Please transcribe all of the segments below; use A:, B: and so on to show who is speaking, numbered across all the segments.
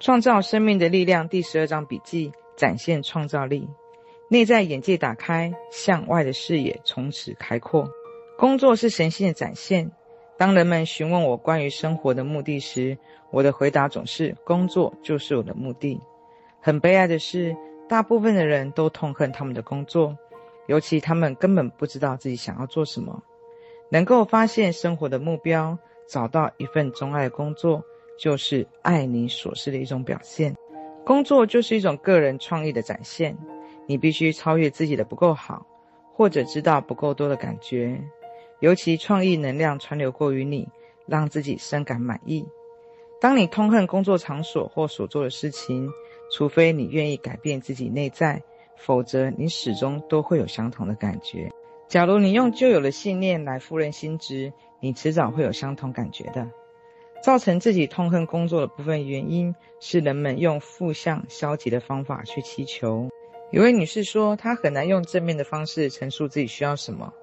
A: 创造生命的力量第十二章笔记：展现创造力，内在眼界打开，向外的视野从此开阔。工作是神性的展现。当人们询问我关于生活的目的时，我的回答总是：工作就是我的目的。很悲哀的是，大部分的人都痛恨他们的工作，尤其他们根本不知道自己想要做什么。能够发现生活的目标，找到一份钟爱的工作，就是爱你所事的一种表现。工作就是一种个人创意的展现。你必须超越自己的不够好，或者知道不够多的感觉。尤其创意能量传流过于你，让自己深感满意。当你痛恨工作场所或所做的事情，除非你愿意改变自己内在，否则你始终都会有相同的感觉。假如你用旧有的信念来赋能新知，你迟早会有相同感觉的。造成自己痛恨工作的部分原因是人们用负向消极的方法去祈求。有位女士说，她很难用正面的方式陈述自己需要什么。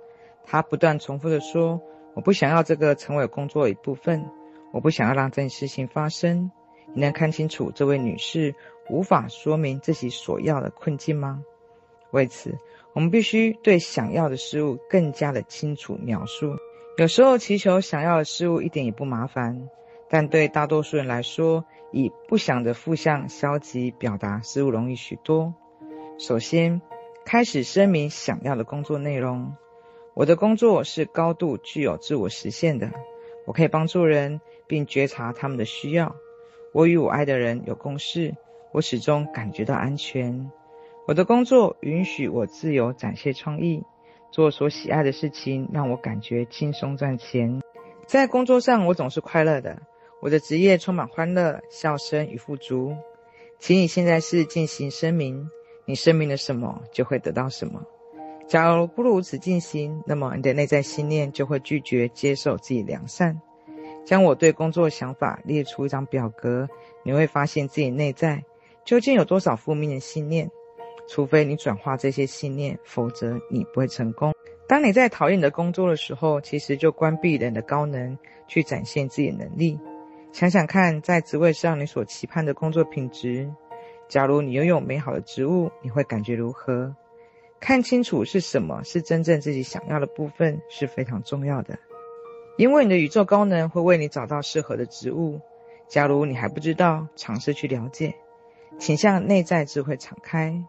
A: 她不断重复地说：“我不想要这个成为工作的一部分，我不想要让这件事情发生。”你能看清楚这位女士无法说明自己所要的困境吗？为此，我们必须对想要的事物更加的清楚描述。有时候祈求想要的事物一点也不麻烦，但对大多数人来说，以不想的负向消极表达事物容易许多。首先，开始声明想要的工作内容。我的工作是高度具有自我实现的，我可以帮助人并觉察他们的需要。我与我爱的人有共识，我始终感觉到安全。我的工作允许我自由展现创意，做所喜爱的事情，让我感觉轻松赚钱。在工作上，我总是快乐的。我的职业充满欢乐、笑声与富足。请你现在是进行声明，你声明了什么，就会得到什么。假如不如此进行，那么你的内在信念就会拒绝接受自己良善。将我对工作的想法列出一张表格，你会发现自己内在究竟有多少负面的信念。除非你转化这些信念，否则你不会成功。当你在讨厌你的工作的时候，其实就关闭人的高能，去展现自己的能力。想想看，在职位上你所期盼的工作品质，假如你拥有美好的职务，你会感觉如何？看清楚是什么是真正自己想要的部分是非常重要的，因为你的宇宙高能会为你找到适合的职务。假如你还不知道，尝试去了解，请向内在智慧敞开。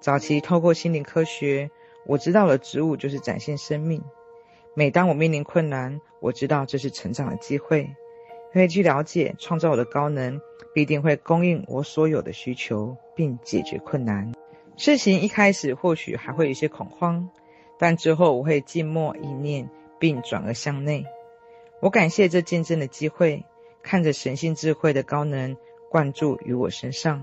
A: 早期透过心灵科学，我知道了职务就是展现生命。每当我面临困难，我知道这是成长的机会。可以去了解，创造我的高能必定会供应我所有的需求，并解决困难。事情一开始或许还会有些恐慌，但之后我会静默一念，并转而向内。我感谢这见证的机会，看着神性智慧的高能灌注于我身上。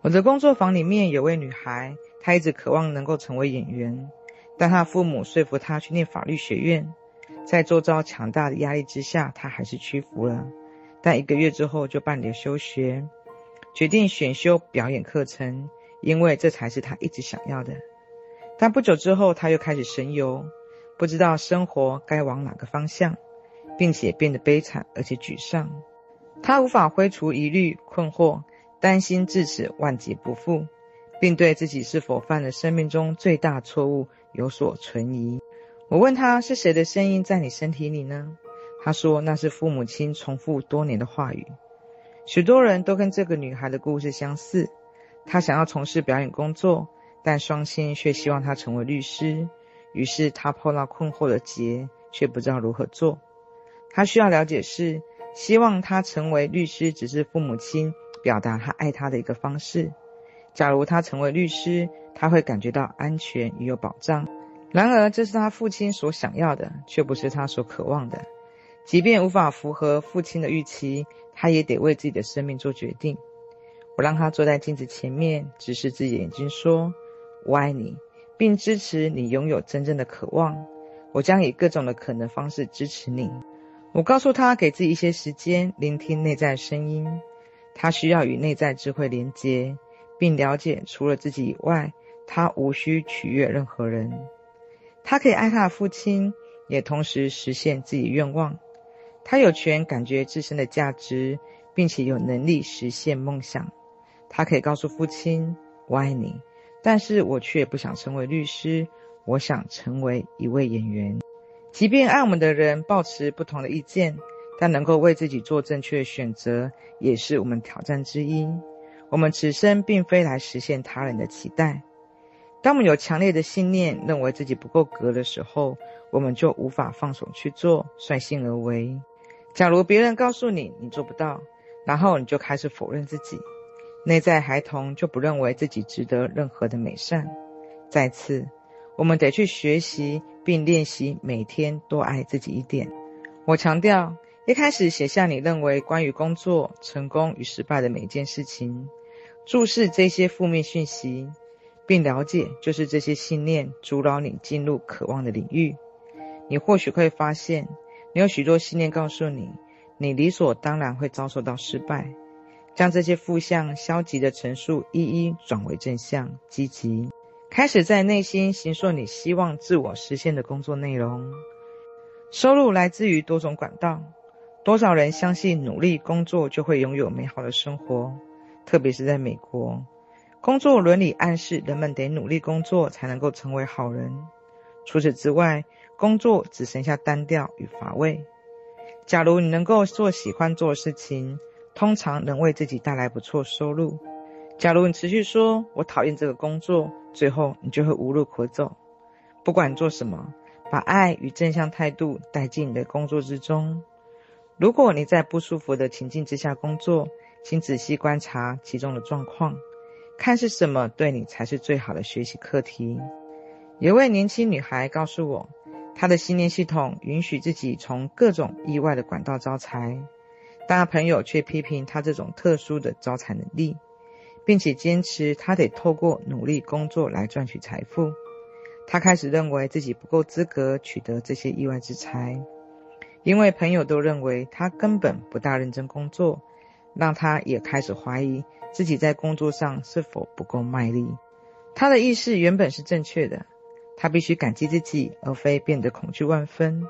A: 我的工作坊里面有位女孩，她一直渴望能够成为演员，但她父母说服她去念法律学院。在周遭强大的压力之下，他还是屈服了。但一个月之后就办理了休学，决定选修表演课程。因为这才是他一直想要的，但不久之后他又开始神游，不知道生活该往哪个方向，并且变得悲惨而且沮丧。他无法挥除疑虑、困惑、担心，至此万劫不复，并对自己是否犯了生命中最大错误有所存疑。我问他是谁的声音在你身体里呢？他说那是父母亲重复多年的话语。许多人都跟这个女孩的故事相似。她想要从事表演工作，但双亲却希望她成为律师。于是她碰到困惑的结，却不知道如何做。她需要了解是，希望她成为律师只是父母亲表达他爱她的一个方式。假如她成为律师，他会感觉到安全与有保障。然而，这是他父亲所想要的，却不是他所渴望的。即便无法符合父亲的预期，他也得为自己的生命做决定。我让他坐在镜子前面，直视自己眼睛，说：“我爱你，并支持你拥有真正的渴望。我将以各种的可能方式支持你。”我告诉他，给自己一些时间，聆听内在声音。他需要与内在智慧连接，并了解除了自己以外，他无需取悦任何人。他可以爱他的父亲，也同时实现自己愿望。他有权感觉自身的价值。并且有能力实现梦想。他可以告诉父亲：“我爱你，但是我却不想成为律师，我想成为一位演员。”即便爱我们的人抱持不同的意见，但能够为自己做正确的选择，也是我们挑战之一。我们此生并非来实现他人的期待。当我们有强烈的信念，认为自己不够格的时候，我们就无法放手去做，率性而为。假如别人告诉你你做不到，然后你就开始否认自己。内在孩童就不认为自己值得任何的美善。再次，我们得去学习并练习，每天多爱自己一点。我强调，一开始写下你认为关于工作成功与失败的每件事情，注视这些负面讯息，并了解就是这些信念阻挠你进入渴望的领域。你或许会发现，你有许多信念告诉你，你理所当然会遭受到失败。将这些负向、消极的陈述一一转为正向、积极，开始在内心形塑你希望自我实现的工作内容。收入来自于多种管道，多少人相信努力工作就会拥有美好的生活？特别是在美国，工作伦理暗示人们得努力工作才能够成为好人。除此之外，工作只剩下单调与乏味。假如你能够做喜欢做的事情，通常能为自己带来不错收入。假如你持续说“我讨厌这个工作”，最后你就会无路可走。不管做什么，把爱与正向态度带进你的工作之中。如果你在不舒服的情境之下工作，请仔细观察其中的状况，看是什么对你才是最好的学习课题。有位年轻女孩告诉我，她的信念系统允许自己从各种意外的管道招财。但朋友却批评她这种特殊的招财能力，并且坚持她得透过努力工作来赚取财富。她开始认为自己不够资格取得这些意外之财，因为朋友都认为她根本不大认真工作，让他也开始怀疑自己在工作上是否不够卖力。他的意识原本是正确的，他必须感激自己，而非变得恐惧万分。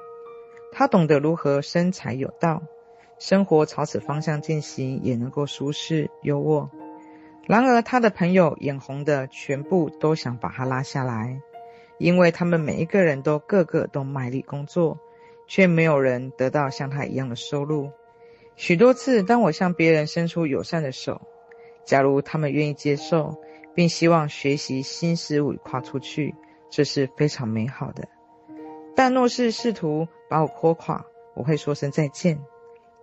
A: 他懂得如何生财有道。生活朝此方向进行，也能够舒适优渥。然而，他的朋友眼红的全部都想把他拉下来，因为他们每一个人都个个都卖力工作，却没有人得到像他一样的收入。许多次，当我向别人伸出友善的手，假如他们愿意接受，并希望学习新事物跨出去，这是非常美好的。但若是试图把我拖垮，我会说声再见。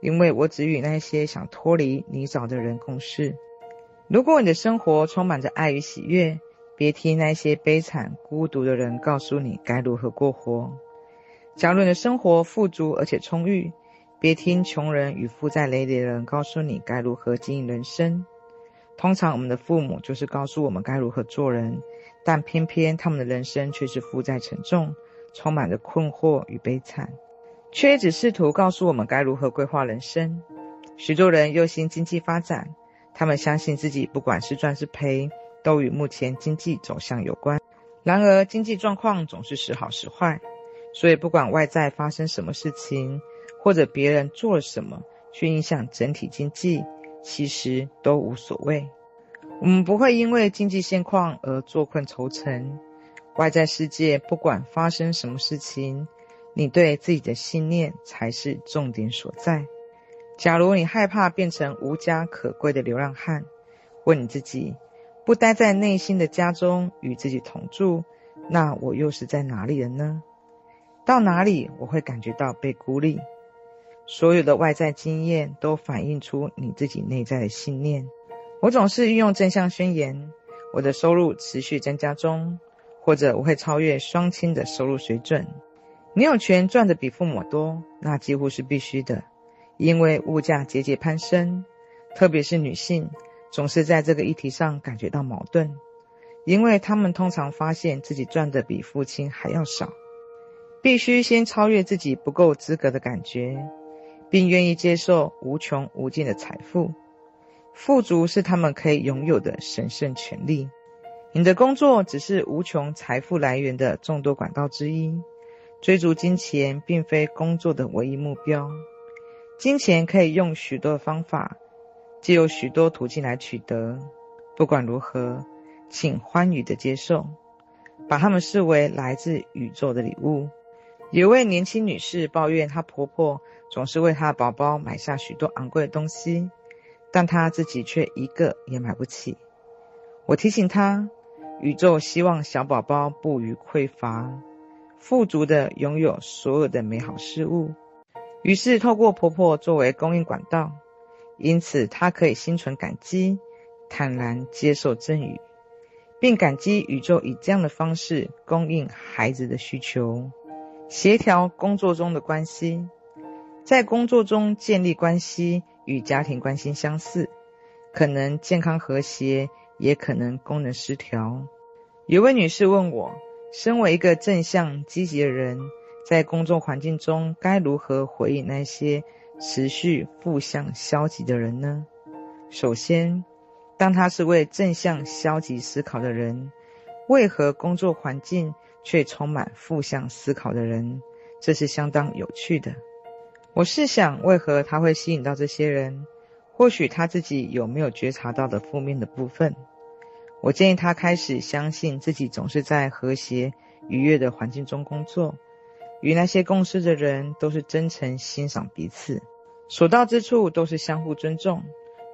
A: 因为我只与那些想脱离泥沼的人共事。如果你的生活充满着爱与喜悦，别听那些悲惨孤独的人告诉你该如何过活。假如你的生活富足而且充裕，别听穷人与负债累累的人告诉你该如何经营人生。通常我们的父母就是告诉我们该如何做人，但偏偏他们的人生却是负债沉重，充满着困惑与悲惨。却只试图告诉我们该如何规划人生。许多人忧心经济发展，他们相信自己不管是赚是赔，都与目前经济走向有关。然而，经济状况总是时好时坏，所以不管外在发生什么事情，或者别人做了什么去影响整体经济，其实都无所谓。我们不会因为经济现况而坐困愁城。外在世界不管发生什么事情。你对自己的信念才是重点所在。假如你害怕变成无家可归的流浪汉，问你自己：不待在内心的家中与自己同住，那我又是在哪里了呢？到哪里我会感觉到被孤立？所有的外在经验都反映出你自己内在的信念。我总是运用正向宣言：我的收入持续增加中，或者我会超越双亲的收入水准。你有权赚得比父母多，那几乎是必须的，因为物价节节攀升，特别是女性总是在这个议题上感觉到矛盾，因为她们通常发现自己赚得比父亲还要少，必须先超越自己不够资格的感觉，并愿意接受无穷无尽的财富，富足是他们可以拥有的神圣权利。你的工作只是无穷财富来源的众多管道之一。追逐金钱并非工作的唯一目标。金钱可以用许多方法既有许多途径来取得。不管如何，请欢愉地接受，把它们视为来自宇宙的礼物。有位年轻女士抱怨，她婆婆总是为她的宝宝买下许多昂贵的东西，但她自己却一个也买不起。我提醒她，宇宙希望小宝宝不虞匮乏，富足地拥有所有的美好事物。于是，透过婆婆作为供应管道，因此她可以心存感激，坦然接受赠与，并感激宇宙以这样的方式供应孩子的需求。协调工作中的关系，在工作中建立关系与家庭关系相似，可能健康和谐，也可能功能失调。有位女士问我，身为一个正向积极的人，在工作环境中该如何回应那些持续负向消极的人呢？首先，当他是位正向消极思考的人，为何工作环境却充满负向思考的人，这是相当有趣的。我试想，为何他会吸引到这些人？或许他自己有没有觉察到的负面的部分？我建议他开始相信自己总是在和谐愉悦的环境中工作，与那些共事的人都是真诚欣赏彼此，所到之处都是相互尊重，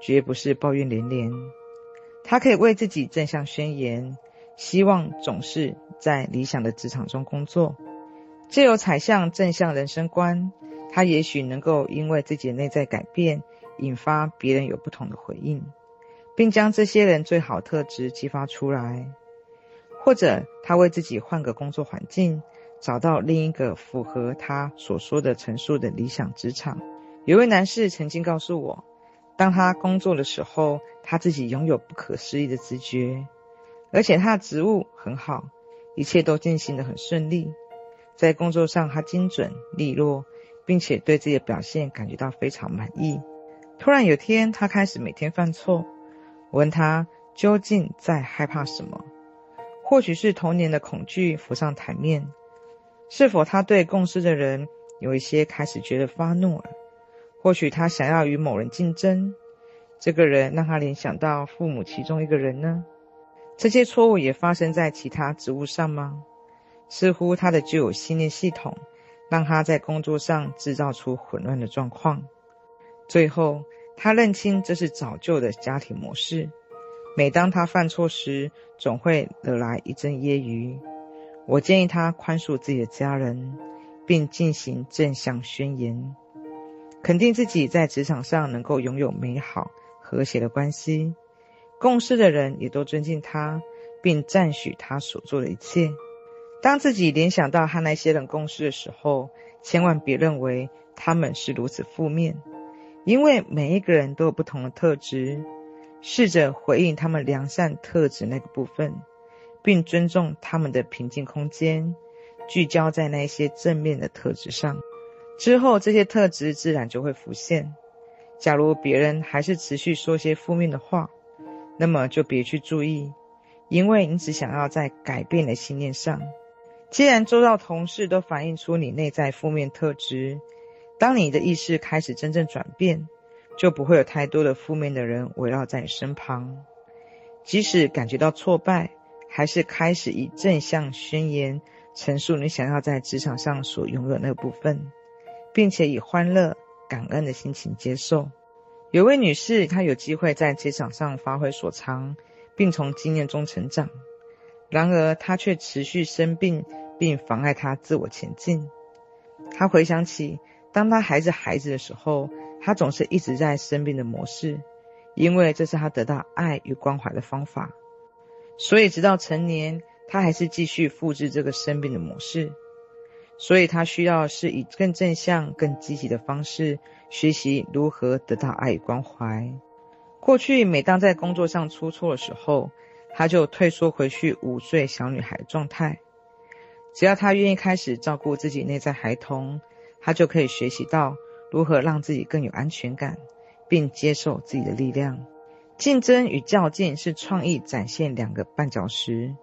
A: 绝不是抱怨连连。他可以为自己正向宣言。希望总是在理想的职场中工作，借由采向正向人生观，他也许能够因为自己的内在改变，引发别人有不同的回应，并将这些人最好特质激发出来。或者他为自己换个工作环境，找到另一个符合他所说的陈述的理想职场。有位男士曾经告诉我，当他工作的时候，他自己拥有不可思议的直觉。而且他的职务很好，一切都进行得很顺利。在工作上，他精准利落，并且对自己的表现感觉到非常满意。突然有天，他开始每天犯错。我问他究竟在害怕什么？或许是童年的恐惧浮上台面。是否他对共事的人有一些开始觉得发怒了？或许他想要与某人竞争。这个人让他联想到父母其中一个人呢？这些错误也发生在其他职务上吗？似乎他的旧有信念系统让他在工作上制造出混乱的状况。最后，他认清这是早就的家庭模式。每当他犯错时，总会惹来一阵揶揄。我建议他宽恕自己的家人，并进行正向宣言，肯定自己在职场上能够拥有美好和谐的关系。共事的人也都尊敬他，并赞许他所做的一切。当自己联想到和那些人共事的时候，千万别认为他们是如此负面，因为每一个人都有不同的特质。试着回应他们良善特质那个部分，并尊重他们的平静空间，聚焦在那些正面的特质上。之后，这些特质自然就会浮现。假如别人还是持续说些负面的话，那么就别去注意，因为你只想要在改变的信念上。既然周遭同事都反映出你内在负面特质，当你的意识开始真正转变，就不会有太多的负面的人围绕在你身旁。即使感觉到挫败，还是开始以正向宣言陈述你想要在职场上所拥有那部分，并且以欢乐、感恩的心情接受。有位女士，她有机会在职场上发挥所长，并从经验中成长。然而，她却持续生病，并妨碍他自我前进。他回想起，当他还是孩子的时候，他总是一直在生病的模式，因为这是他得到爱与关怀的方法。所以，直到成年，他还是继续复制这个生病的模式。所以，他需要是以更正向、更积极的方式学习如何得到爱与关怀。过去，每当在工作上出错的时候，他就退缩回去五岁小女孩的状态。只要他愿意开始照顾自己内在孩童，他就可以学习到如何让自己更有安全感，并接受自己的力量。竞争与较劲是创意展现两个绊脚石，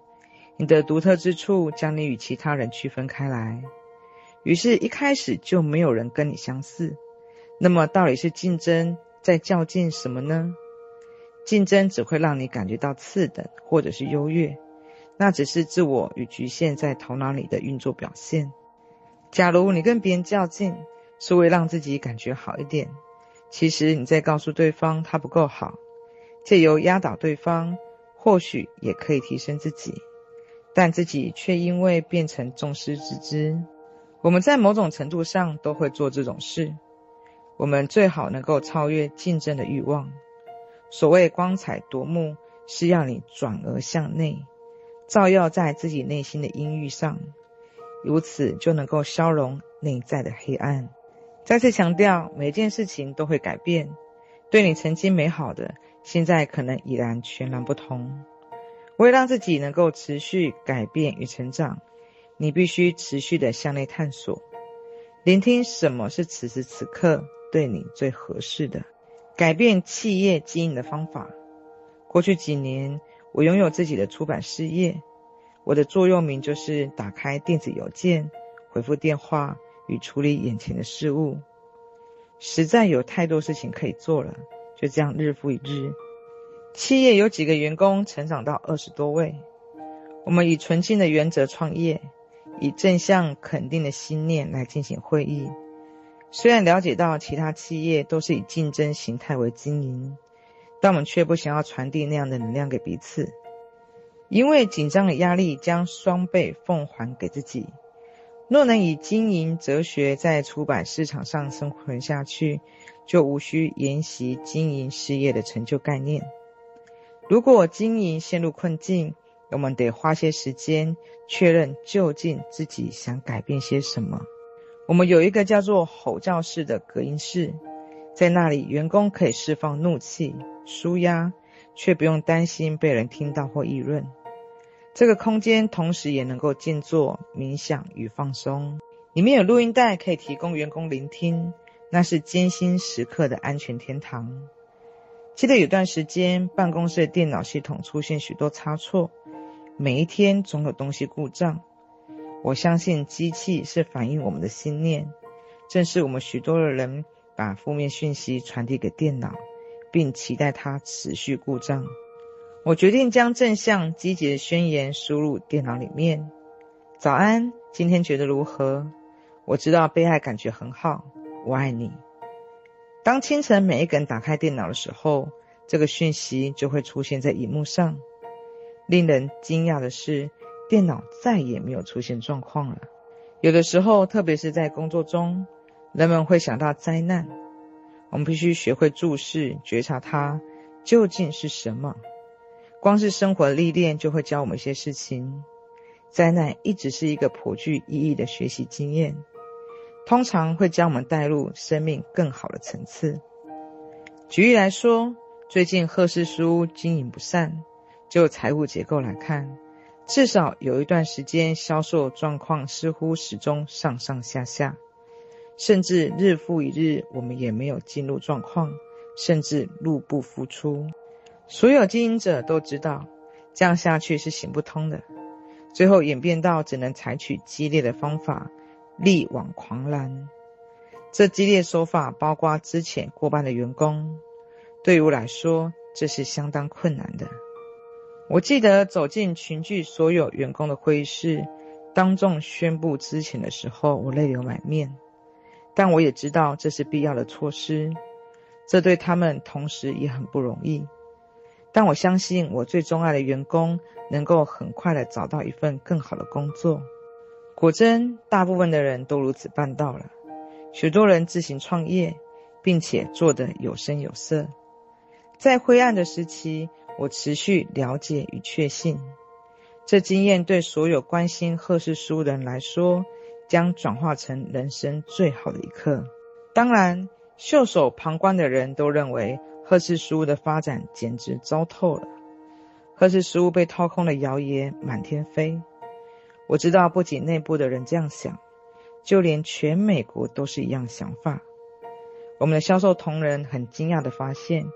A: 你的独特之处将你与其他人区分开来。于是，一开始就没有人跟你相似。那么，到底是竞争在较劲什么呢？竞争只会让你感觉到次等或者是优越，那只是自我与局限在头脑里的运作表现。假如你跟别人较劲，是为让自己感觉好一点，其实你在告诉对方他不够好，借由压倒对方，或许也可以提升自己，但自己却因为变成众矢之的。我们在某种程度上都会做这种事，我们最好能够超越竞争的欲望。所谓光彩夺目，是要你转而向内，照耀在自己内心的阴郁上，如此就能够消融内在的黑暗。再次强调，每件事情都会改变，对你曾经美好的，现在可能已然全然不同。为了让自己能够持续改变与成长，你必须持续的向内探索，聆听什么是此时此刻对你最合适的。改变企业经营的方法。过去几年，我拥有自己的出版事业。我的座右铭就是：打开电子邮件，回复电话与处理眼前的事物。实在有太多事情可以做了，就这样日复一日。企业有几个员工成长到二十多位。我们以纯净的原则创业，以正向肯定的心念来进行会议。虽然了解到其他企业都是以竞争形态为经营，但我们却不想要传递那样的能量给彼此，因为紧张的压力将双倍奉还给自己。若能以经营哲学在出版市场上生存下去，就无需研习经营事业的成就概念。如果经营陷入困境，我们得花些时间确认究竟自己想改变些什么。我们有一个叫做吼叫室的隔音室，在那里员工可以释放怒气、舒压，却不用担心被人听到或议论。这个空间同时也能够静坐、冥想与放松。里面有录音带可以提供员工聆听，那是艰辛时刻的安全天堂。记得有段时间，办公室的电脑系统出现许多差错，每一天总有东西故障。我相信机器是反映我们的心念，正是我们许多的人把负面讯息传递给电脑，并期待它持续故障。我决定将正向积极的宣言输入电脑里面。早安，今天觉得如何？我知道被爱感觉很好，我爱你。当清晨每一个人打开电脑的时候，这个讯息就会出现在荧幕上。令人惊讶的是，电脑再也没有出现状况了。有的时候，特别是在工作中，人们会想到灾难。我们必须学会注视、觉察它究竟是什么。光是生活历练就会教我们一些事情。灾难一直是一个颇具意义的学习经验，通常会将我们带入生命更好的层次。举例来说，最近贺氏书经营不善，就财务结构来看。至少有一段时间，销售状况似乎始终上上下下，甚至日复一日，我们也没有进入状况，甚至入不敷出。所有经营者都知道，这样下去是行不通的。最后演变到只能采取激烈的方法，力挽狂澜。这激烈手法包括资遣过半的员工，对于我来说，这是相当困难的。我记得走进群聚所有员工的会议室，当众宣布资遣的时候，我泪流满面。但我也知道这是必要的措施，这对他们同时也很不容易。但我相信我最钟爱的员工能够很快的找到一份更好的工作。果真，大部分的人都如此办到了。许多人自行创业，并且做得有声有色。在灰暗的时期，我持续了解与确信，这经验对所有关心贺氏书的人来说，将转化成人生最好的一刻。当然，袖手旁观的人都认为贺氏书屋的发展简直糟透了。贺氏书屋被掏空的谣言满天飞。我知道，不仅内部的人这样想，就连全美国都是一样想法。我们的销售同仁很惊讶地发现。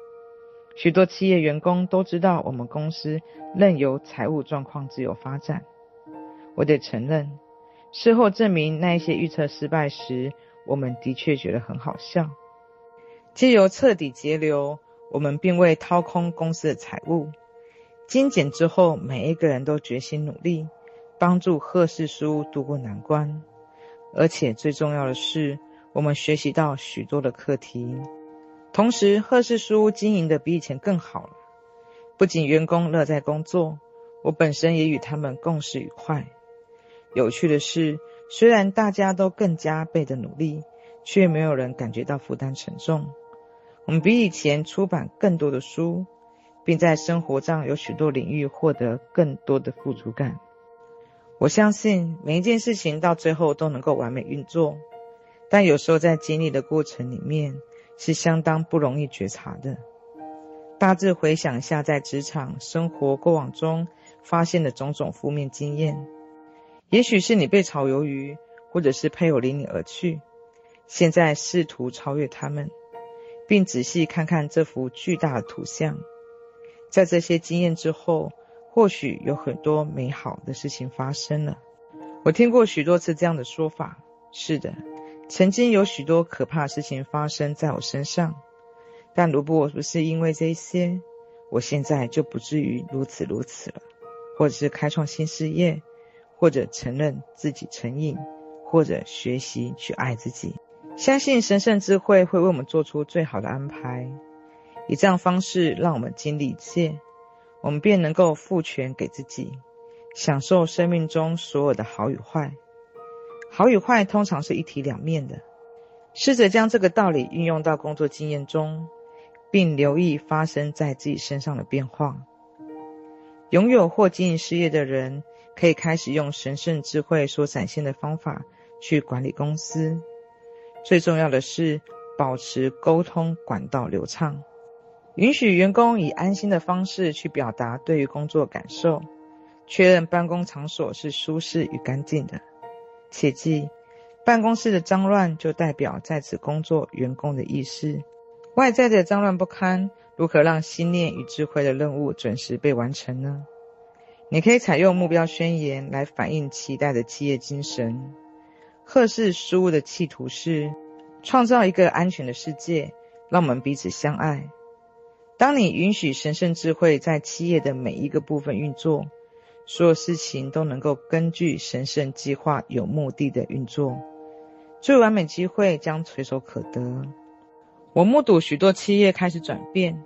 A: 许多企业员工都知道，我们公司任由财务状况自由发展。我得承认，事后证明那一些预测失败时，我们的确觉得很好笑。借由彻底节流，我们并未掏空公司的财务。精简之后，每一个人都决心努力，帮助贺氏书屋渡过难关。而且最重要的是，我们学习到许多的课题。同时，贺氏书屋经营的比以前更好了。不仅员工乐在工作，我本身也与他们共事愉快。有趣的是，虽然大家都更加倍的努力，却没有人感觉到负担沉重。我们比以前出版更多的书，并在生活上有许多领域获得更多的富足感。我相信每一件事情到最后都能够完美运作，但有时候在经历的过程里面是相当不容易觉察的。大致回想一下，在职场生活过往中发现的种种负面经验，也许是你被炒鱿鱼，或者是配偶离你而去，现在试图超越他们。并仔细看看这幅巨大的图像，在这些经验之后，或许有很多美好的事情发生了。我听过许多次这样的说法：是的，曾经有许多可怕的事情发生在我身上，但如果不是因为这些，我现在就不至于如此如此了。或者是开创新事业，或者承认自己成瘾，或者学习去爱自己。相信神圣智慧会为我们做出最好的安排，以这样方式让我们经历一切，我们便能够赋权给自己，享受生命中所有的好与坏。好与坏通常是一体两面的，试着将这个道理运用到工作经验中，并留意发生在自己身上的变化。拥有或经营事业的人，可以开始用神圣智慧所展现的方法去管理公司。最重要的是，保持沟通管道流畅，允许员工以安心的方式去表达对于工作感受，确认办公场所是舒适与干净的。切记，办公室的脏乱就代表在此工作员工的意识。外在的脏乱不堪，如何让心念与智慧的任务准时被完成呢？你可以采用目标宣言来反映期待的企业精神。赫氏书屋的企图是创造一个安全的世界，让我们彼此相爱。当你允许神圣智慧在企业的每一个部分运作，所有事情都能够根据神圣计划有目的的运作，最完美机会将垂手可得。我目睹许多企业开始转变，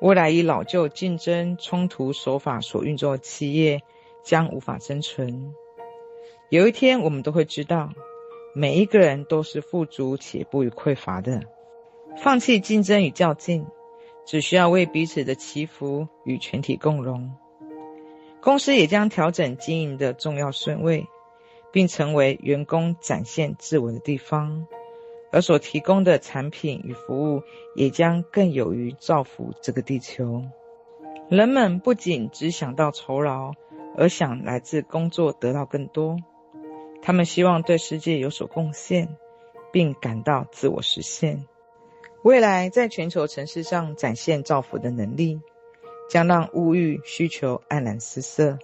A: 未来以老旧、竞争、冲突手法所运作的企业将无法生存。有一天，我们都会知道，每一个人都是富足且不予匮乏的。放弃竞争与较劲，只需要为彼此的祈福与全体共荣。公司也将调整经营的重要顺位，并成为员工展现自我的地方，而所提供的产品与服务也将更有于造福这个地球。人们不仅只想到酬劳，而想来自工作得到更多。他们希望对世界有所贡献，并感到自我实现。未来在全球城市上展现造福的能力，将让物欲需求黯然失色。